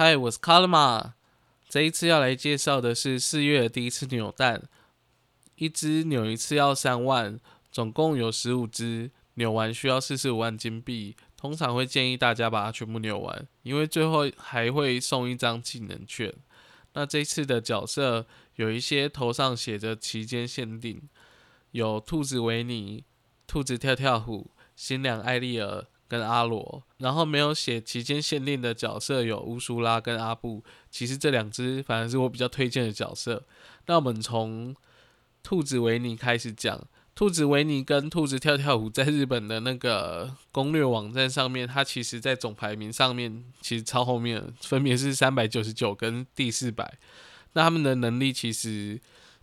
嗨，我是卡拉玛。这一次要来介绍的是四月的第一次扭蛋，一只扭一次要三万，总共有十五只，扭完需要四十五万金币。通常会建议大家把它全部扭完，因为最后还会送一张技能券。那这次的角色有一些头上写着期间限定，有兔子维尼、兔子跳跳虎、新娘艾丽尔。跟阿罗，然后没有写期间限定的角色有乌苏拉跟阿布，其实这两只反而是我比较推荐的角色。那我们从兔子维尼开始讲，兔子维尼跟兔子跳跳虎在日本的那个攻略网站上面，它其实在总排名上面其实超后面，分别是三百九十九跟第四百。那他们的能力其实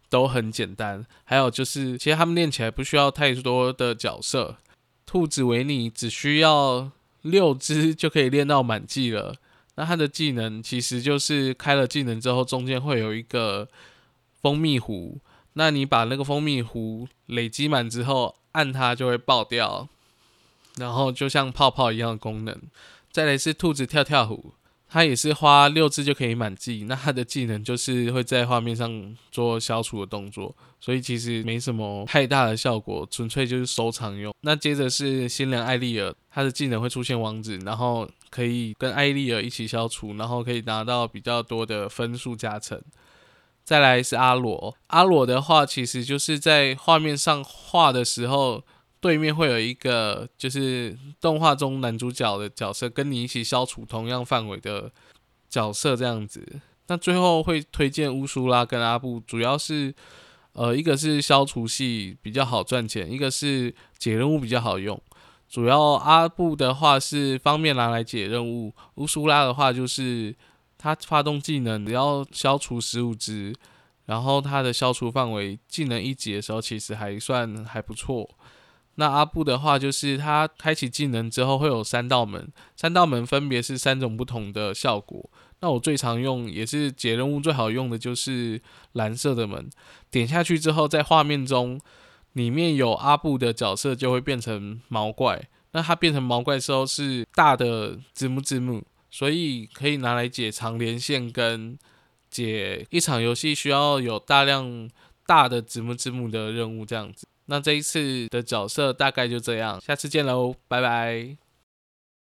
都很简单，还有就是其实他们练起来不需要太多的角色。兔子维尼只需要六只 就可以练到满技了。那它的技能其实就是开了技能之后，中间会有一个蜂蜜壶。那你把那个蜂蜜壶累积满之后，按它就会爆掉，然后就像泡泡一样的功能。再来是兔子跳跳虎。它也是花六只就可以满技，那它的技能就是会在画面上做消除的动作，所以其实没什么太大的效果，纯粹就是收藏用。那接着是新娘艾丽尔，她的技能会出现王子，然后可以跟艾丽尔一起消除，然后可以拿到比较多的分数加成。再来是阿罗，阿罗的话其实就是在画面上画的时候。对面会有一个，就是动画中男主角的角色，跟你一起消除同样范围的角色这样子。那最后会推荐乌苏拉跟阿布，主要是，呃，一个是消除系比较好赚钱，一个是解任务比较好用。主要阿布的话是方便拿来解任务，乌苏拉的话就是他发动技能只要消除十五只，然后他的消除范围技能一级的时候，其实还算还不错。那阿布的话，就是他开启技能之后会有三道门，三道门分别是三种不同的效果。那我最常用也是解任务最好用的就是蓝色的门，点下去之后，在画面中里面有阿布的角色就会变成毛怪。那它变成毛怪之后是大的字幕字幕，所以可以拿来解长连线跟解一场游戏需要有大量大的字幕字幕的任务这样子。那这一次的角色大概就这样，下次见喽，拜拜。